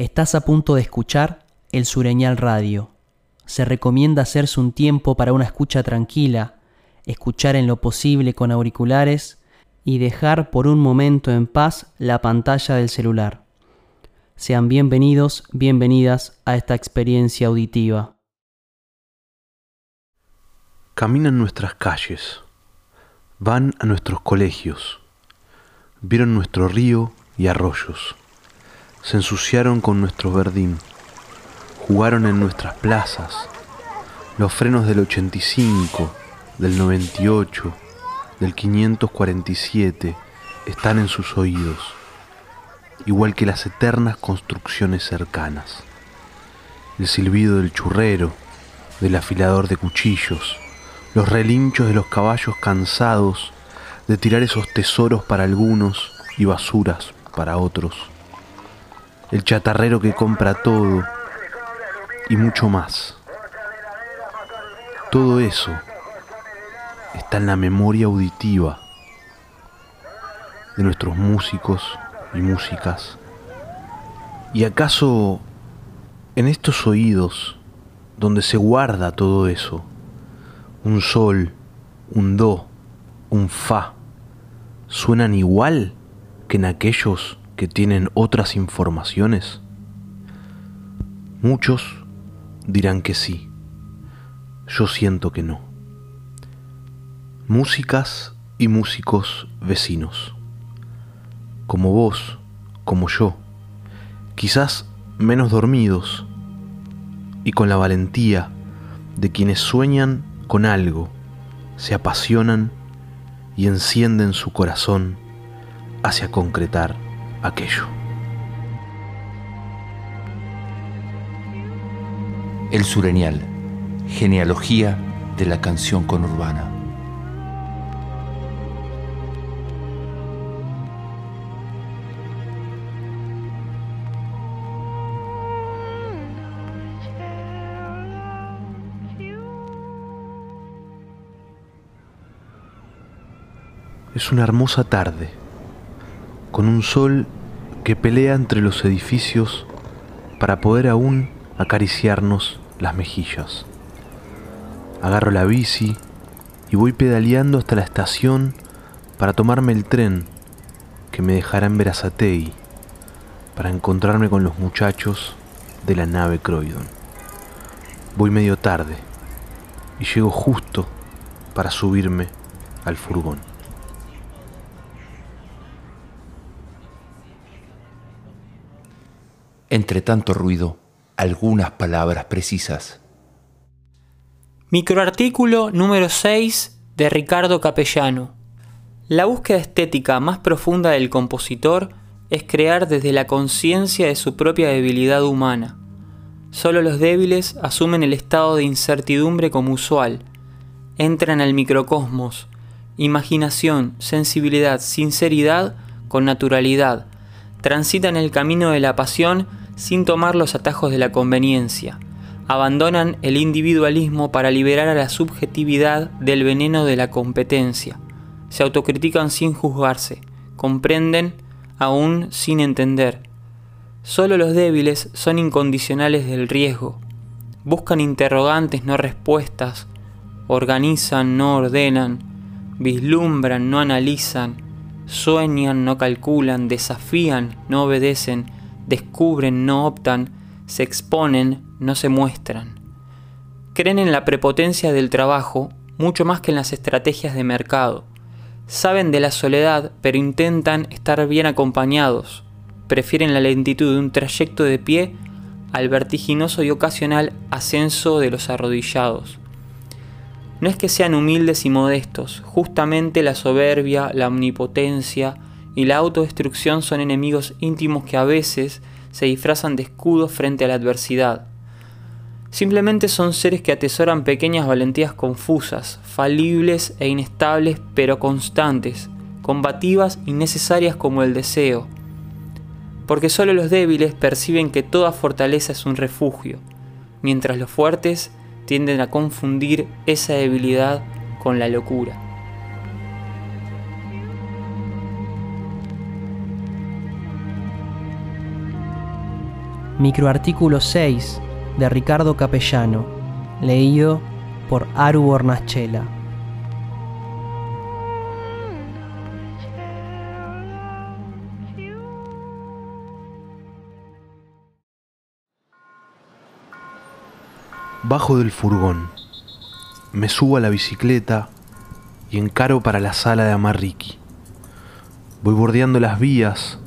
Estás a punto de escuchar el Sureñal Radio. Se recomienda hacerse un tiempo para una escucha tranquila, escuchar en lo posible con auriculares y dejar por un momento en paz la pantalla del celular. Sean bienvenidos, bienvenidas a esta experiencia auditiva. Caminan nuestras calles, van a nuestros colegios, vieron nuestro río y arroyos, se ensuciaron con nuestro verdín, jugaron en nuestras plazas, los frenos del 85, del 98, del 547 están en sus oídos, igual que las eternas construcciones cercanas. El silbido del churrero, del afilador de cuchillos, los relinchos de los caballos cansados de tirar esos tesoros para algunos y basuras para otros. El chatarrero que compra todo y mucho más. Todo eso está en la memoria auditiva de nuestros músicos y músicas. ¿Y acaso en estos oídos donde se guarda todo eso, un sol, un do, un fa, suenan igual que en aquellos que tienen otras informaciones? Muchos dirán que sí, yo siento que no. Músicas y músicos vecinos, como vos, como yo, quizás menos dormidos y con la valentía de quienes sueñan con algo, se apasionan y encienden su corazón hacia concretar aquello. El Sureñal, genealogía de la canción conurbana. Es una hermosa tarde, con un sol que pelea entre los edificios para poder aún acariciarnos las mejillas. Agarro la bici y voy pedaleando hasta la estación para tomarme el tren que me dejará en Verazatei para encontrarme con los muchachos de la nave Croydon. Voy medio tarde y llego justo para subirme al furgón. Entre tanto ruido, algunas palabras precisas. Microartículo número 6 de Ricardo Capellano. La búsqueda estética más profunda del compositor es crear desde la conciencia de su propia debilidad humana. Solo los débiles asumen el estado de incertidumbre como usual, entran al microcosmos, imaginación, sensibilidad, sinceridad con naturalidad, transitan el camino de la pasión sin tomar los atajos de la conveniencia. Abandonan el individualismo para liberar a la subjetividad del veneno de la competencia. Se autocritican sin juzgarse. Comprenden aún sin entender. Solo los débiles son incondicionales del riesgo. Buscan interrogantes, no respuestas. Organizan, no ordenan. Vislumbran, no analizan. Sueñan, no calculan. Desafían, no obedecen descubren, no optan, se exponen, no se muestran. Creen en la prepotencia del trabajo mucho más que en las estrategias de mercado. Saben de la soledad, pero intentan estar bien acompañados. Prefieren la lentitud de un trayecto de pie al vertiginoso y ocasional ascenso de los arrodillados. No es que sean humildes y modestos, justamente la soberbia, la omnipotencia, y la autodestrucción son enemigos íntimos que a veces se disfrazan de escudos frente a la adversidad. Simplemente son seres que atesoran pequeñas valentías confusas, falibles e inestables pero constantes, combativas y necesarias como el deseo. Porque solo los débiles perciben que toda fortaleza es un refugio, mientras los fuertes tienden a confundir esa debilidad con la locura. Microartículo 6 de Ricardo Capellano, leído por Aru Bornachela. Bajo del furgón, me subo a la bicicleta y encaro para la sala de Amarriqui. Voy bordeando las vías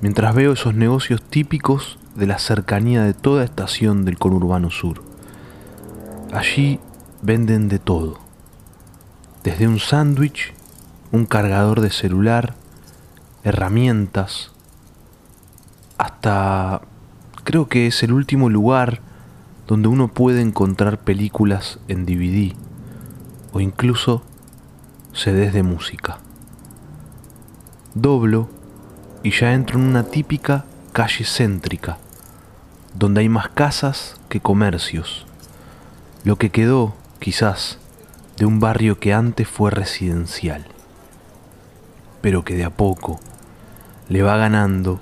mientras veo esos negocios típicos de la cercanía de toda estación del conurbano sur. Allí venden de todo, desde un sándwich, un cargador de celular, herramientas, hasta creo que es el último lugar donde uno puede encontrar películas en DVD o incluso CDs de música. Doblo y ya entro en una típica calle céntrica, donde hay más casas que comercios, lo que quedó, quizás, de un barrio que antes fue residencial, pero que de a poco le va ganando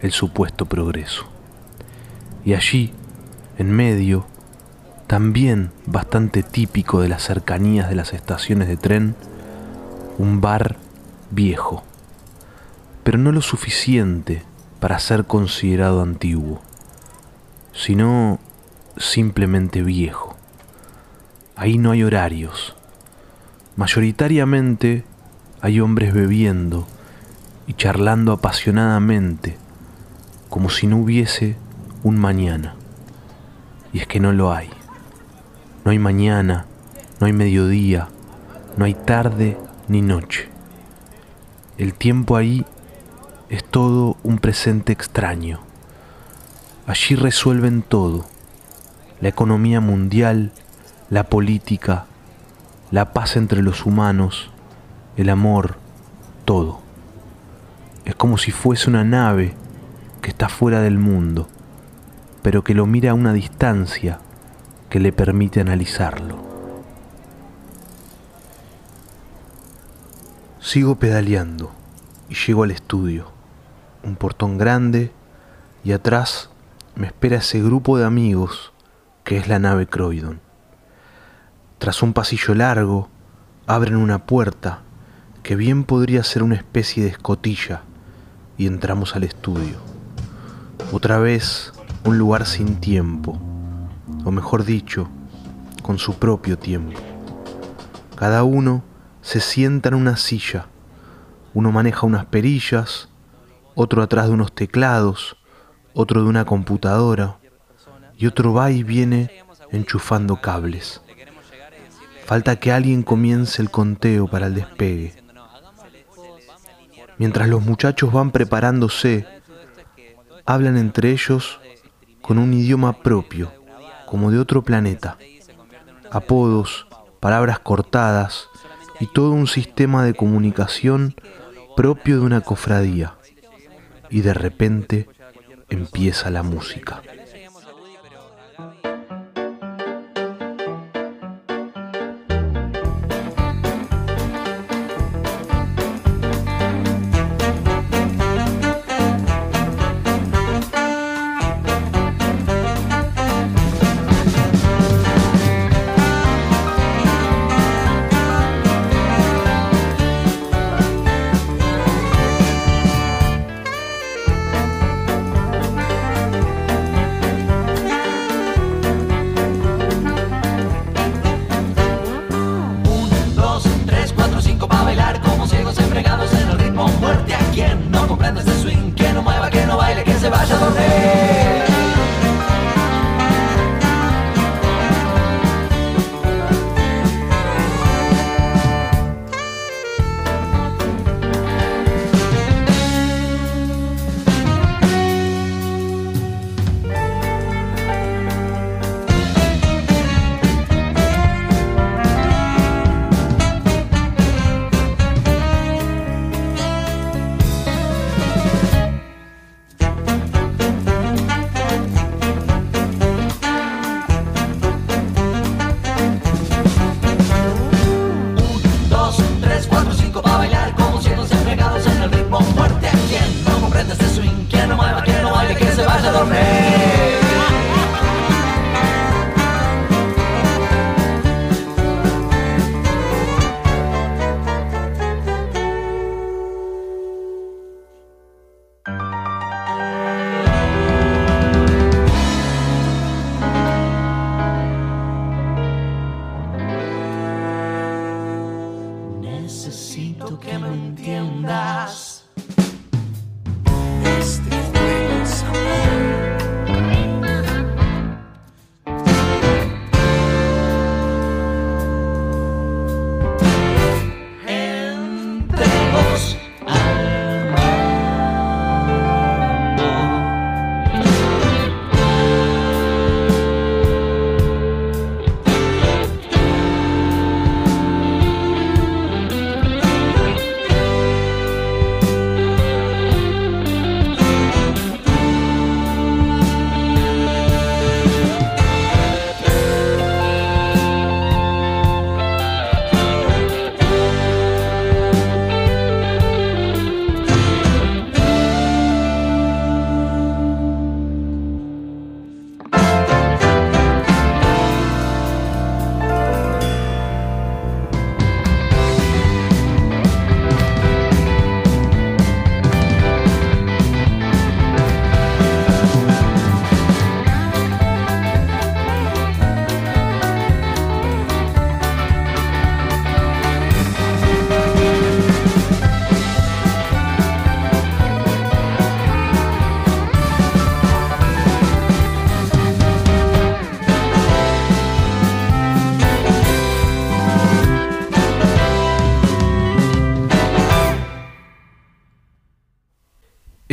el supuesto progreso. Y allí, en medio, también bastante típico de las cercanías de las estaciones de tren, un bar viejo, pero no lo suficiente para ser considerado antiguo, sino simplemente viejo. Ahí no hay horarios. Mayoritariamente hay hombres bebiendo y charlando apasionadamente, como si no hubiese un mañana. Y es que no lo hay. No hay mañana, no hay mediodía, no hay tarde ni noche. El tiempo ahí es todo un presente extraño. Allí resuelven todo, la economía mundial, la política, la paz entre los humanos, el amor, todo. Es como si fuese una nave que está fuera del mundo pero que lo mira a una distancia que le permite analizarlo. Sigo pedaleando y llego al estudio, un portón grande y atrás me espera ese grupo de amigos que es la nave Croydon. Tras un pasillo largo, abren una puerta que bien podría ser una especie de escotilla y entramos al estudio. Otra vez un lugar sin tiempo, o mejor dicho, con su propio tiempo. Cada uno se sienta en una silla, uno maneja unas perillas, otro atrás de unos teclados, otro de una computadora, y otro va y viene enchufando cables. Falta que alguien comience el conteo para el despegue. Mientras los muchachos van preparándose, hablan entre ellos con un idioma propio, como de otro planeta. Apodos, palabras cortadas y todo un sistema de comunicación propio de una cofradía. Y de repente empieza la música.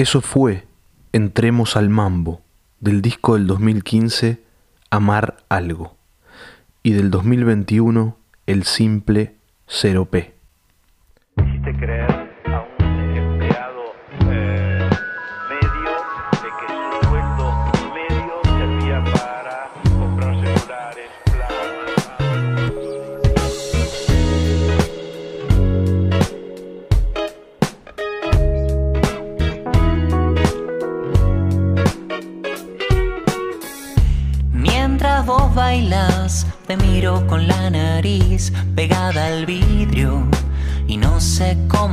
Eso fue Entremos al Mambo, del disco del 2015 Amar Algo, y del 2021 El Simple 0P.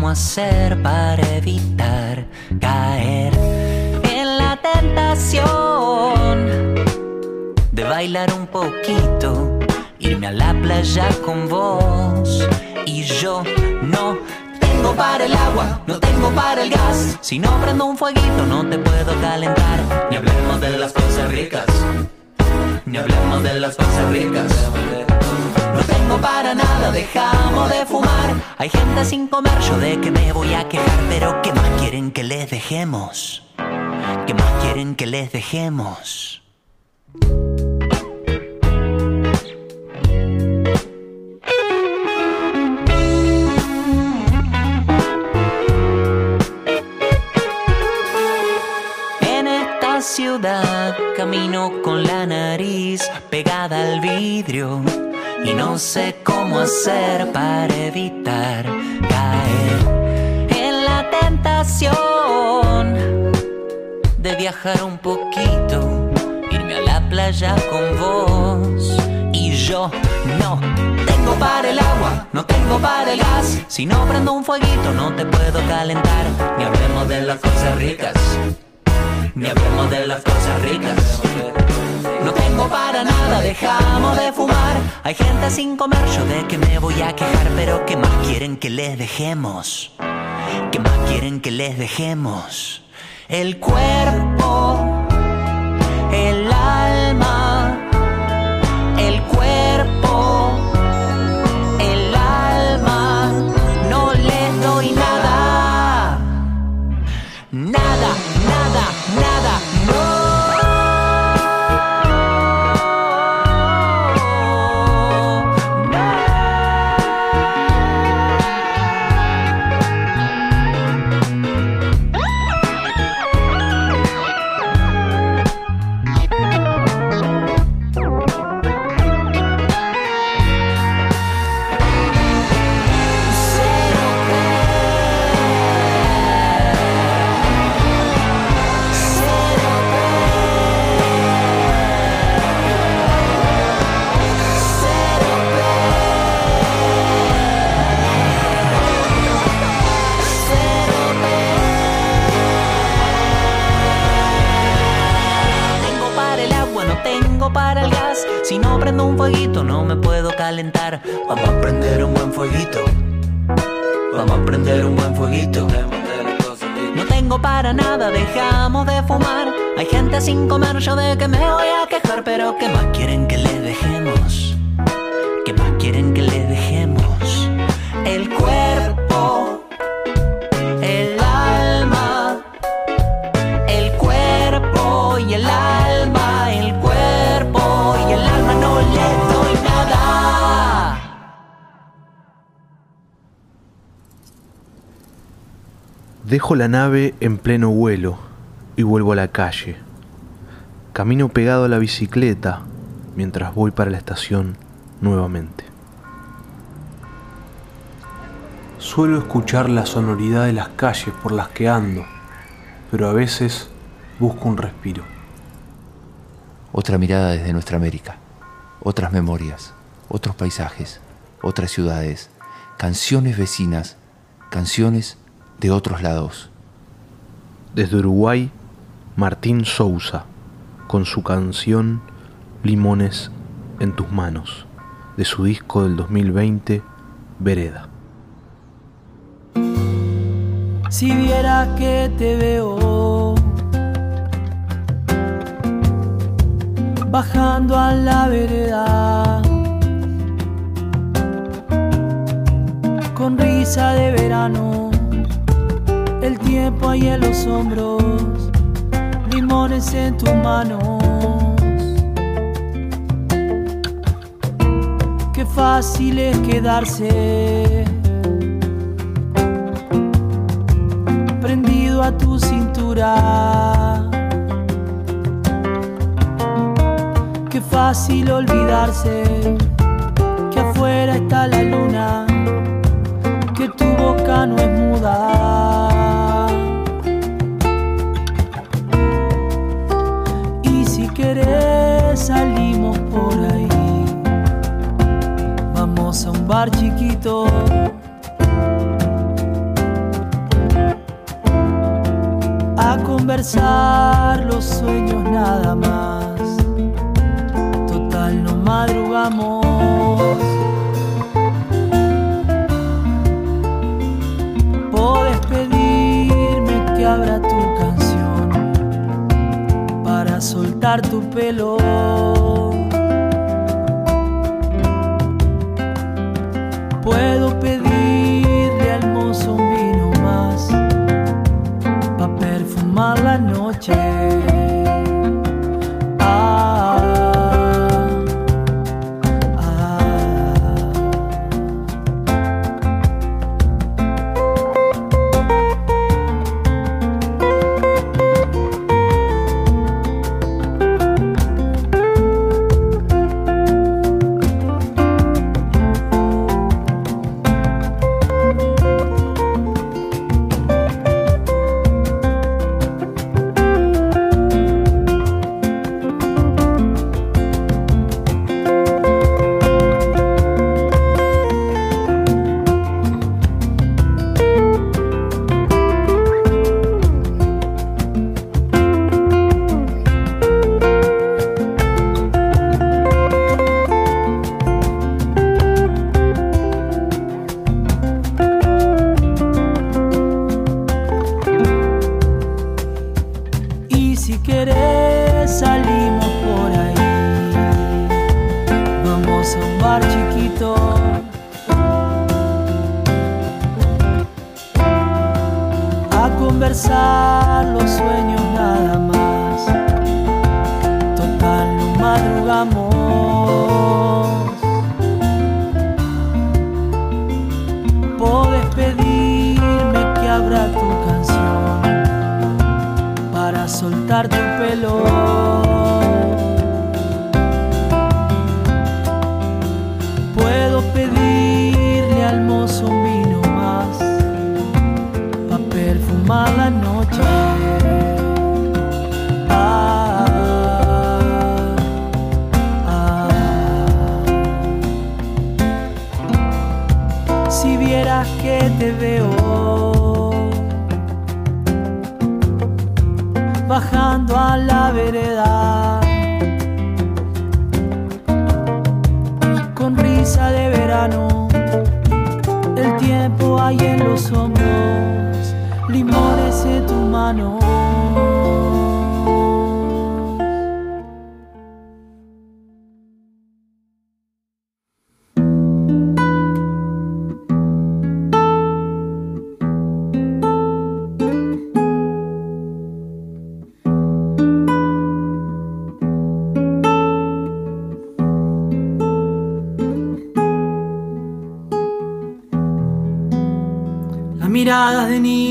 Hacer para evitar caer en la tentación de bailar un poquito, irme a la playa con vos y yo no tengo para el agua, no tengo para el gas. Si no prendo un fueguito no te puedo calentar, ni hablemos de las cosas ricas. Ni hablemos de las cosas ricas. No para nada, dejamos de fumar. Hay gente sin comer, yo de que me voy a quejar. Pero ¿qué más quieren que les dejemos? ¿Qué más quieren que les dejemos? En esta ciudad camino con la nariz pegada al vidrio y no sé cómo hacer para evitar caer en la tentación de viajar un poquito, irme a la playa con vos y yo no tengo para el agua, no tengo para el gas. Si no prendo un fueguito no te puedo calentar, ni hablemos de las cosas ricas. Ni hablemos de las cosas ricas. No tengo para nada, dejamos de fumar. Hay gente sin comer, yo de que me voy a quejar. Pero ¿qué más quieren que les dejemos? ¿Qué más quieren que les dejemos? El cuerpo, Vamos a prender un buen fueguito. Vamos a prender un buen fueguito. No tengo para nada, dejamos de fumar. Hay gente sin comer, yo de que me voy a quejar, pero ¿qué más quieren que le dejemos? ¿Qué más quieren que le dejemos? El cuerpo, Dejo la nave en pleno vuelo y vuelvo a la calle. Camino pegado a la bicicleta mientras voy para la estación nuevamente. Suelo escuchar la sonoridad de las calles por las que ando, pero a veces busco un respiro. Otra mirada desde nuestra América, otras memorias, otros paisajes, otras ciudades, canciones vecinas, canciones de otros lados. Desde Uruguay, Martín Sousa, con su canción Limones en tus manos, de su disco del 2020, Vereda. Si viera que te veo bajando a la vereda con risa de verano, el tiempo ahí en los hombros, limones en tus manos. Qué fácil es quedarse prendido a tu cintura. Qué fácil olvidarse que afuera está la luna, que tu boca no es muda. Chiquito. a conversar los sueños nada más. Total, no madrugamos. Podés pedirme que abra tu canción para soltar tu pelo.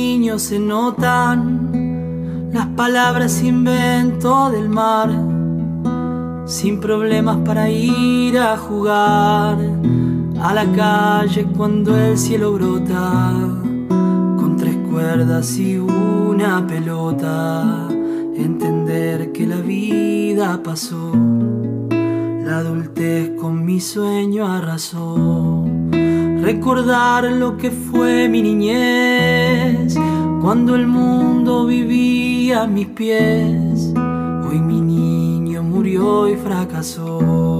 Niños se notan, las palabras invento del mar, sin problemas para ir a jugar a la calle cuando el cielo brota, con tres cuerdas y una pelota, entender que la vida pasó, la adultez con mi sueño arrasó recordar lo que fue mi niñez, cuando el mundo vivía a mis pies. Hoy mi niño murió y fracasó.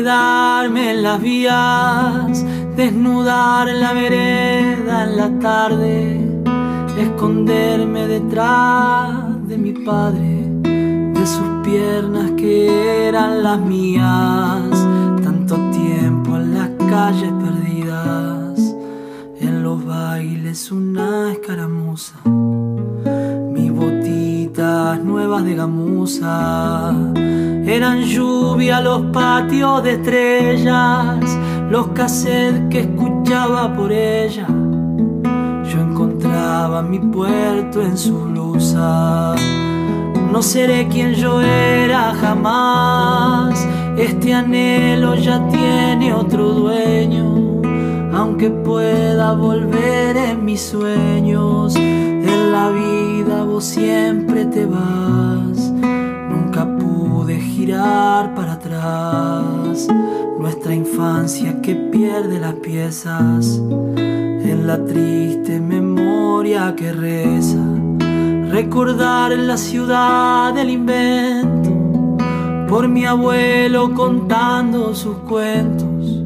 Quedarme en las vías, desnudar la vereda en la tarde, esconderme detrás de mi padre, de sus piernas que eran las mías, tanto tiempo en las calles perdidas, en los bailes una escaramuza, mis botitas nuevas de gamuza eran lluvia los patios de estrellas, los cassettes que escuchaba por ella. Yo encontraba mi puerto en su blusa. No seré quien yo era jamás. Este anhelo ya tiene otro dueño. Aunque pueda volver en mis sueños, en la vida vos siempre te vas. Girar para atrás. Nuestra infancia que pierde las piezas en la triste memoria que reza. Recordar la ciudad del invento por mi abuelo contando sus cuentos,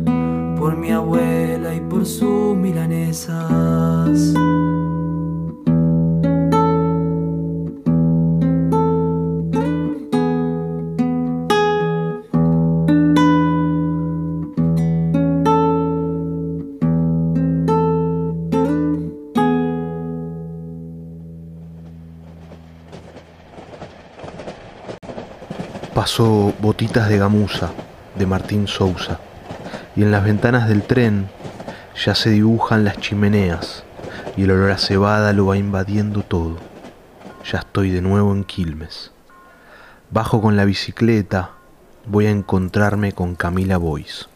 por mi abuela y por sus milanesas. Pasó Botitas de Gamuza de Martín Sousa y en las ventanas del tren ya se dibujan las chimeneas y el olor a cebada lo va invadiendo todo. Ya estoy de nuevo en Quilmes. Bajo con la bicicleta, voy a encontrarme con Camila Boyce.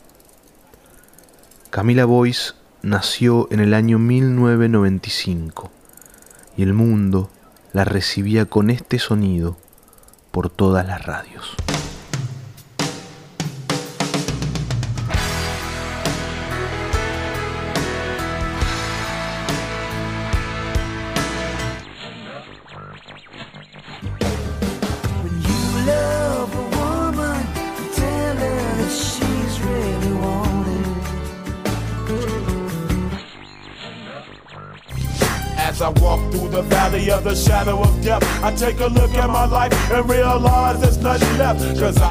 Camila Boyce nació en el año 1995 y el mundo la recibía con este sonido por todas las radios. As I walk through the valley of the shadow of death, I take a look at my life and realize there's nothing left. Cause I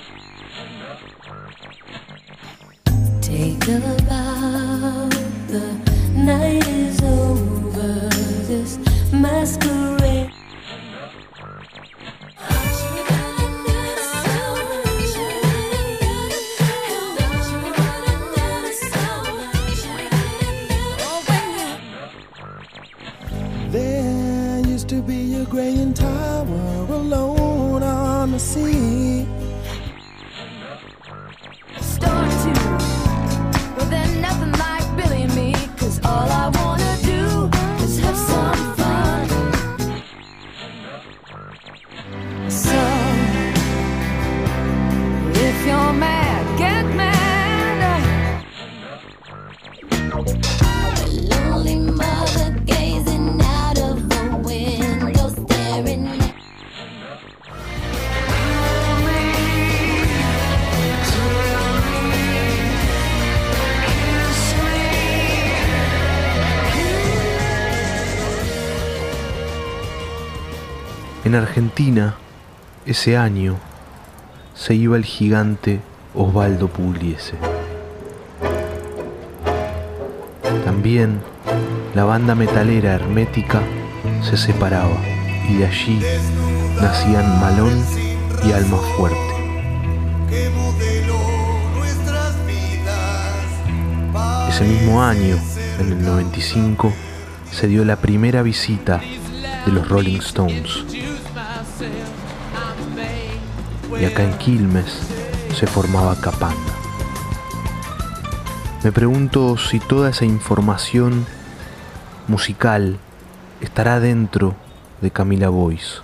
En Argentina, ese año, se iba el gigante Osvaldo Pugliese. También la banda metalera hermética se separaba y de allí nacían Malón y Alma Fuerte. Ese mismo año, en el 95, se dio la primera visita de los Rolling Stones. Y acá en Quilmes se formaba Capanga. Me pregunto si toda esa información musical estará dentro de Camila Boyce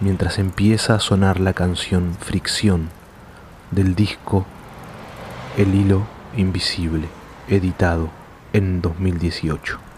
mientras empieza a sonar la canción Fricción del disco El hilo invisible, editado en 2018.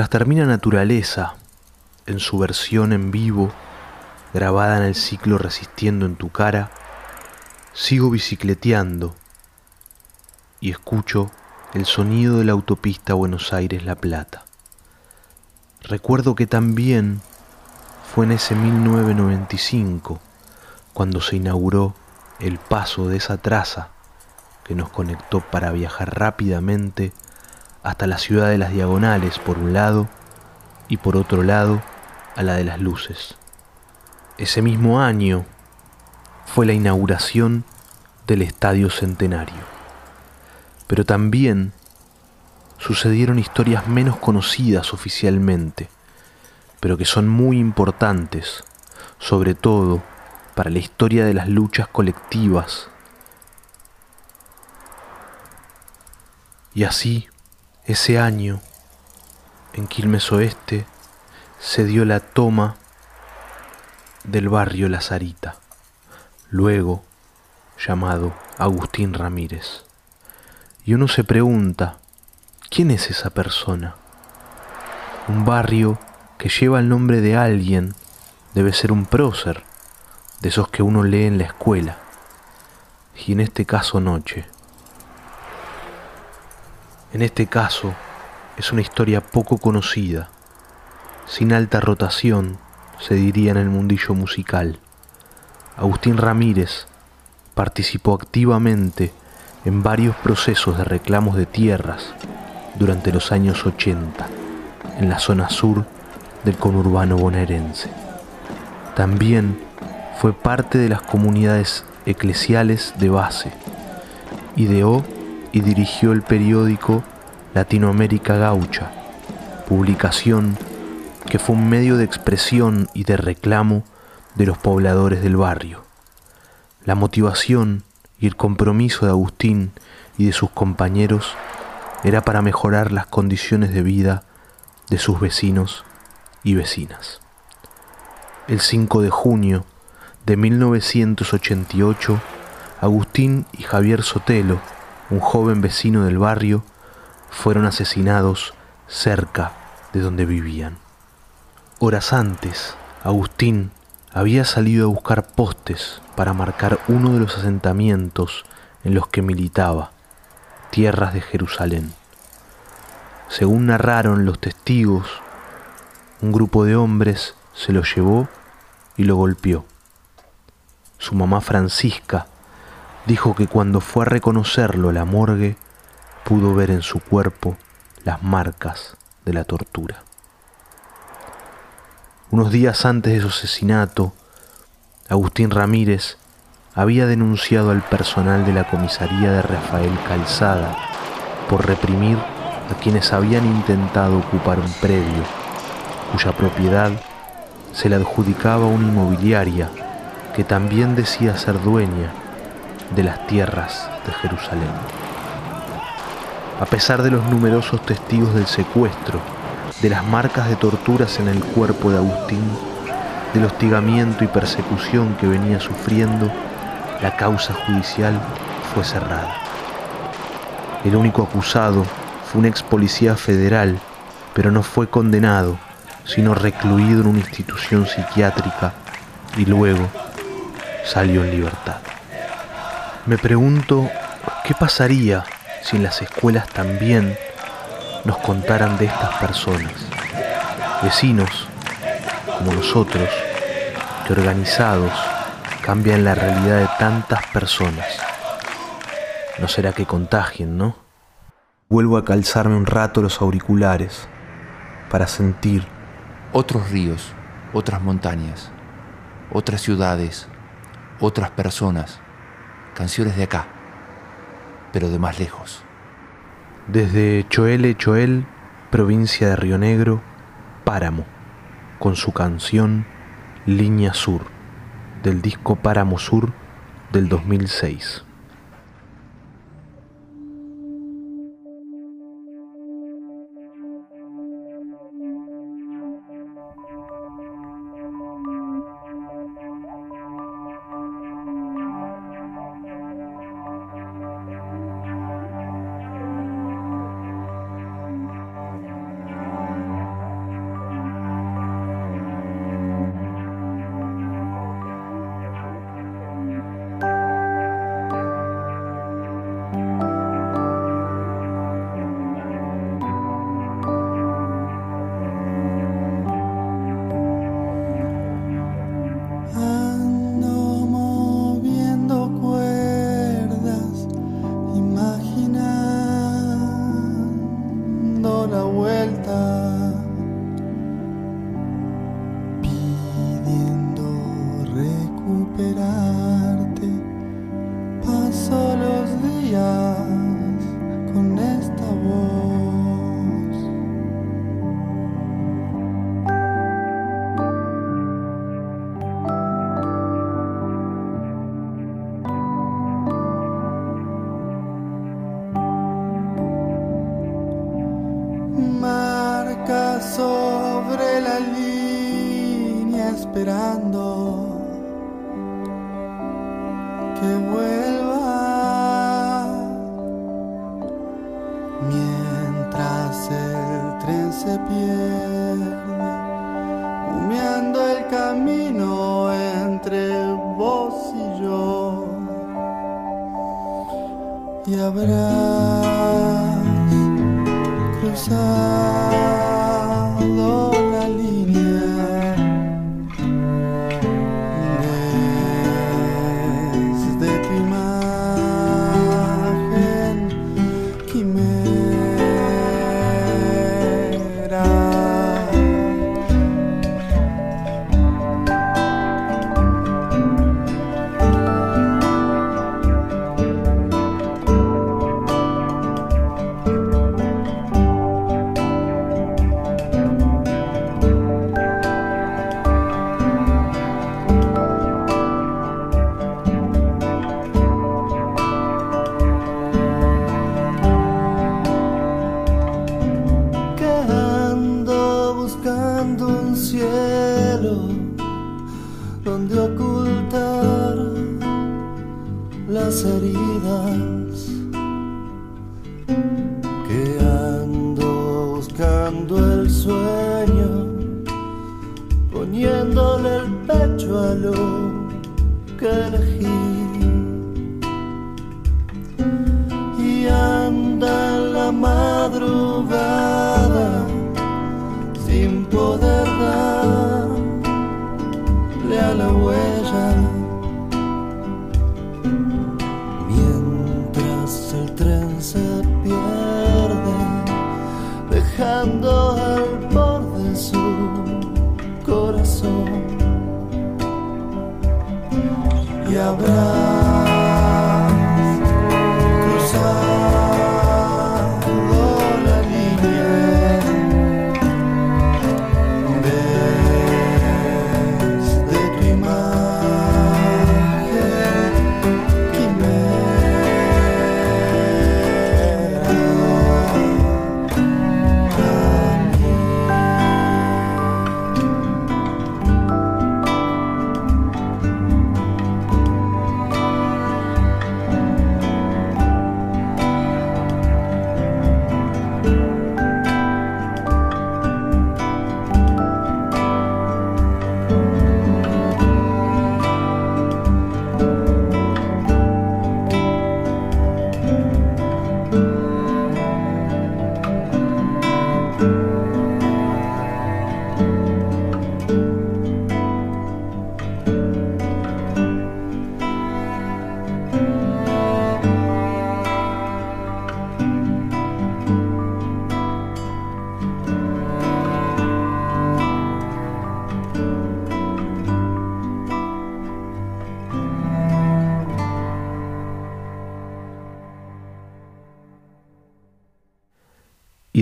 Mientras termina Naturaleza, en su versión en vivo, grabada en el ciclo Resistiendo en tu cara, sigo bicicleteando y escucho el sonido de la autopista Buenos Aires-La Plata. Recuerdo que también fue en ese 1995 cuando se inauguró el paso de esa traza que nos conectó para viajar rápidamente hasta la ciudad de las diagonales por un lado y por otro lado a la de las luces. Ese mismo año fue la inauguración del Estadio Centenario. Pero también sucedieron historias menos conocidas oficialmente, pero que son muy importantes, sobre todo para la historia de las luchas colectivas. Y así, ese año, en Quilmes Oeste, se dio la toma del barrio La Sarita, luego llamado Agustín Ramírez. Y uno se pregunta, ¿quién es esa persona? Un barrio que lleva el nombre de alguien debe ser un prócer, de esos que uno lee en la escuela, y en este caso Noche. En este caso es una historia poco conocida, sin alta rotación, se diría en el mundillo musical. Agustín Ramírez participó activamente en varios procesos de reclamos de tierras durante los años 80 en la zona sur del conurbano bonaerense. También fue parte de las comunidades eclesiales de base. Ideó y dirigió el periódico Latinoamérica Gaucha, publicación que fue un medio de expresión y de reclamo de los pobladores del barrio. La motivación y el compromiso de Agustín y de sus compañeros era para mejorar las condiciones de vida de sus vecinos y vecinas. El 5 de junio de 1988, Agustín y Javier Sotelo, un joven vecino del barrio, fueron asesinados cerca de donde vivían. Horas antes, Agustín había salido a buscar postes para marcar uno de los asentamientos en los que militaba, tierras de Jerusalén. Según narraron los testigos, un grupo de hombres se lo llevó y lo golpeó. Su mamá Francisca dijo que cuando fue a reconocerlo a la morgue, pudo ver en su cuerpo las marcas de la tortura. Unos días antes de su asesinato, Agustín Ramírez había denunciado al personal de la comisaría de Rafael Calzada por reprimir a quienes habían intentado ocupar un predio cuya propiedad se le adjudicaba una inmobiliaria que también decía ser dueña de las tierras de Jerusalén. A pesar de los numerosos testigos del secuestro, de las marcas de torturas en el cuerpo de Agustín, del hostigamiento y persecución que venía sufriendo, la causa judicial fue cerrada. El único acusado fue un ex policía federal, pero no fue condenado, sino recluido en una institución psiquiátrica y luego salió en libertad. Me pregunto, ¿qué pasaría si en las escuelas también nos contaran de estas personas, vecinos como nosotros, que organizados cambian la realidad de tantas personas. No será que contagien, ¿no? Vuelvo a calzarme un rato los auriculares para sentir Otros ríos, otras montañas, otras ciudades, otras personas, canciones de acá, pero de más lejos. desde Choele Choel, provincia de Río Negro, Páramo, con su canción Línea Sur, del disco Páramo Sur del 2006. and where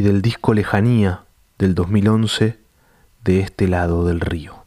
del disco Lejanía del 2011 de este lado del río.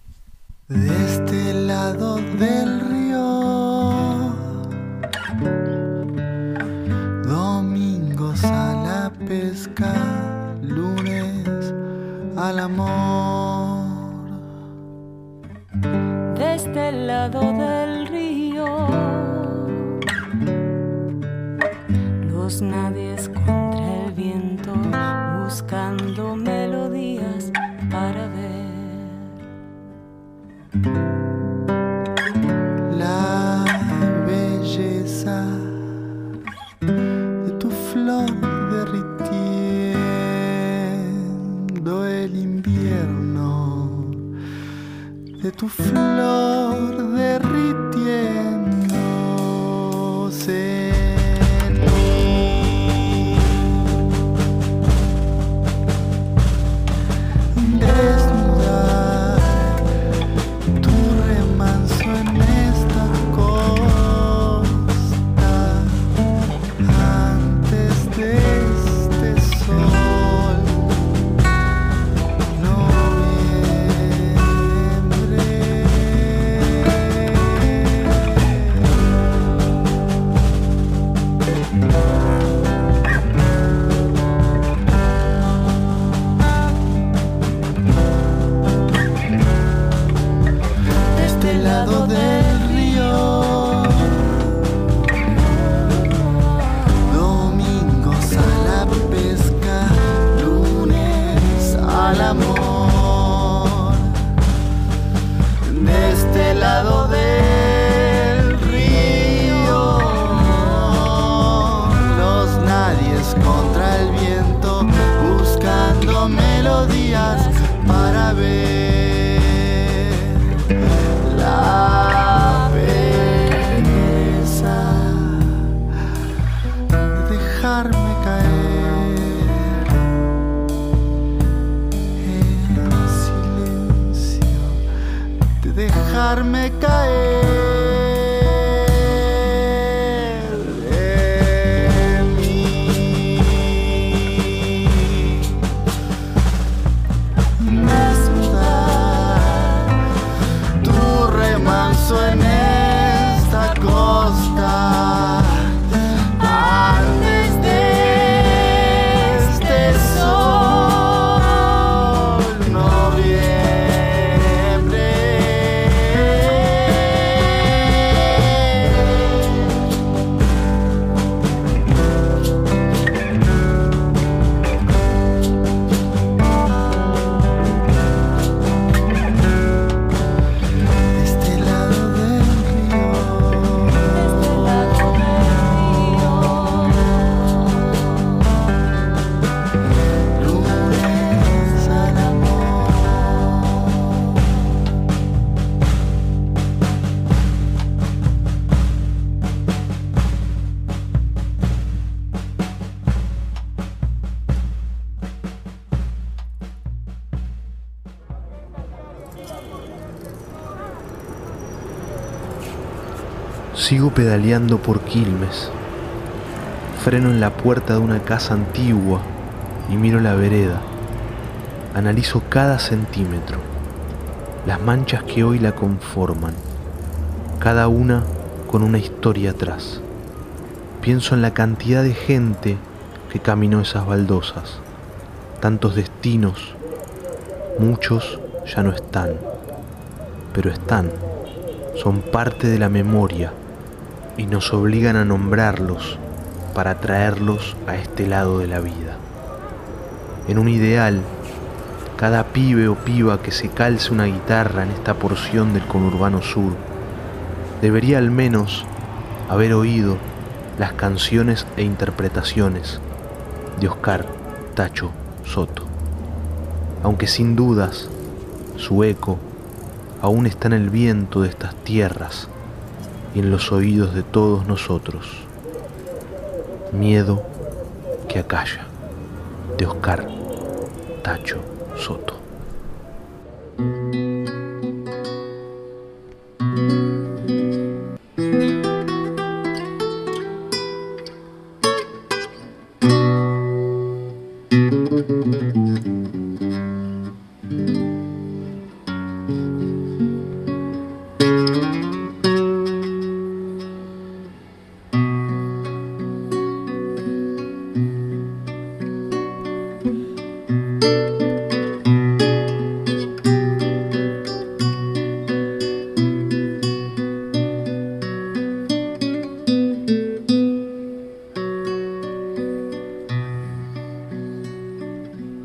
Sigo pedaleando por Quilmes. Freno en la puerta de una casa antigua y miro la vereda. Analizo cada centímetro, las manchas que hoy la conforman, cada una con una historia atrás. Pienso en la cantidad de gente que caminó esas baldosas, tantos destinos, muchos ya no están, pero están, son parte de la memoria y nos obligan a nombrarlos para traerlos a este lado de la vida. En un ideal, cada pibe o piba que se calce una guitarra en esta porción del conurbano sur debería al menos haber oído las canciones e interpretaciones de Oscar Tacho Soto. Aunque sin dudas su eco aún está en el viento de estas tierras y en los oídos de todos nosotros. Miedo que acalla, de Oscar Tacho Soto.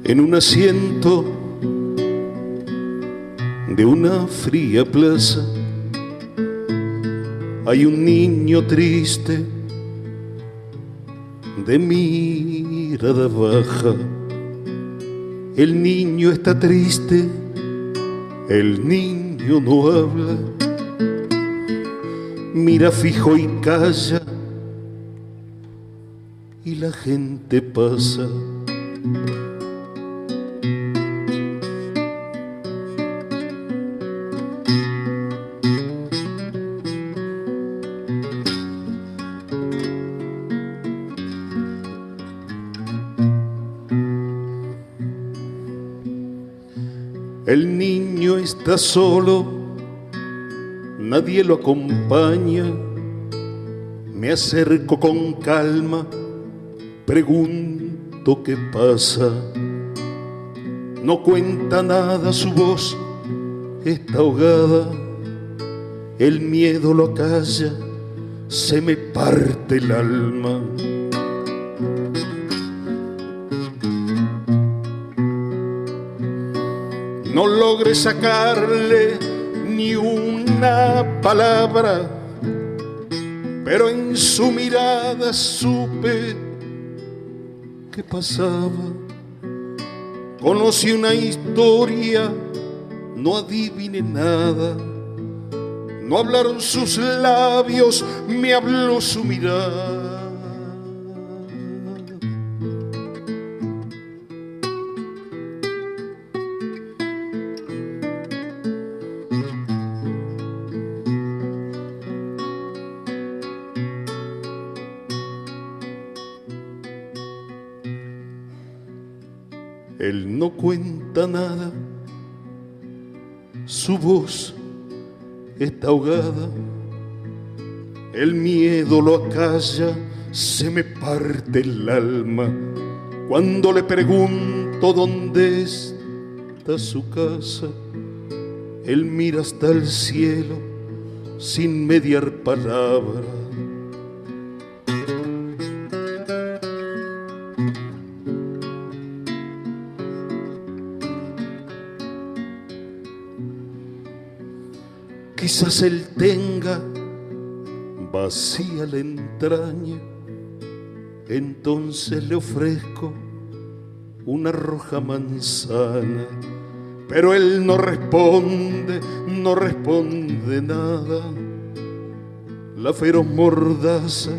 En un asiento de una fría plaza hay un niño triste de mirada baja. El niño está triste, el niño no habla, mira fijo y calla y la gente pasa. Solo, nadie lo acompaña. Me acerco con calma, pregunto qué pasa. No cuenta nada su voz, está ahogada. El miedo lo acalla, se me parte el alma. Logré sacarle ni una palabra, pero en su mirada supe que pasaba. Conocí una historia, no adivine nada. No hablaron sus labios, me habló su mirada. Ahogada, el miedo lo acalla, se me parte el alma cuando le pregunto dónde está su casa. Él mira hasta el cielo sin mediar palabra. Quizás él tenga vacía la entraña, entonces le ofrezco una roja manzana, pero él no responde, no responde nada. La feroz mordaza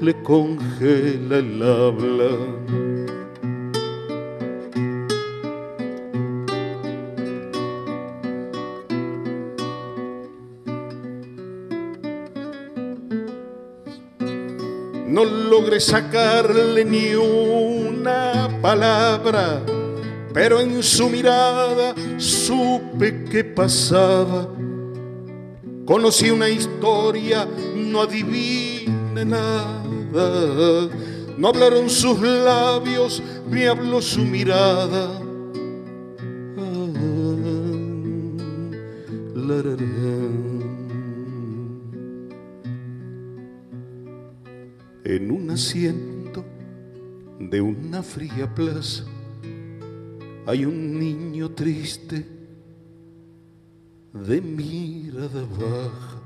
le congela el habla. Logré sacarle ni una palabra, pero en su mirada supe que pasaba. Conocí una historia, no adivine nada. No hablaron sus labios, me habló su mirada. Una fría plaza hay un niño triste de mirada baja.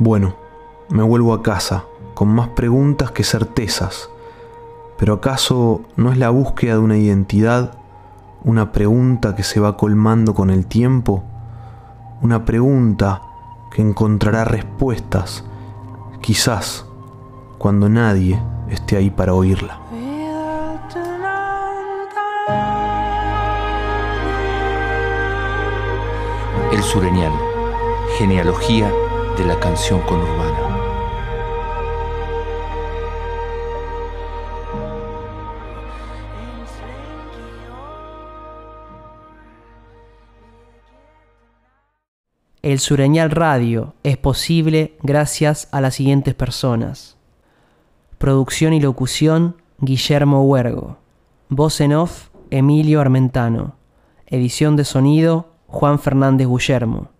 Bueno, me vuelvo a casa con más preguntas que certezas. Pero ¿acaso no es la búsqueda de una identidad una pregunta que se va colmando con el tiempo? Una pregunta que encontrará respuestas, quizás, cuando nadie esté ahí para oírla. El Sureñal, genealogía de la canción conurbana. El Sureñal Radio es posible gracias a las siguientes personas. Producción y locución, Guillermo Huergo. Voz en off, Emilio Armentano. Edición de sonido, Juan Fernández Guillermo.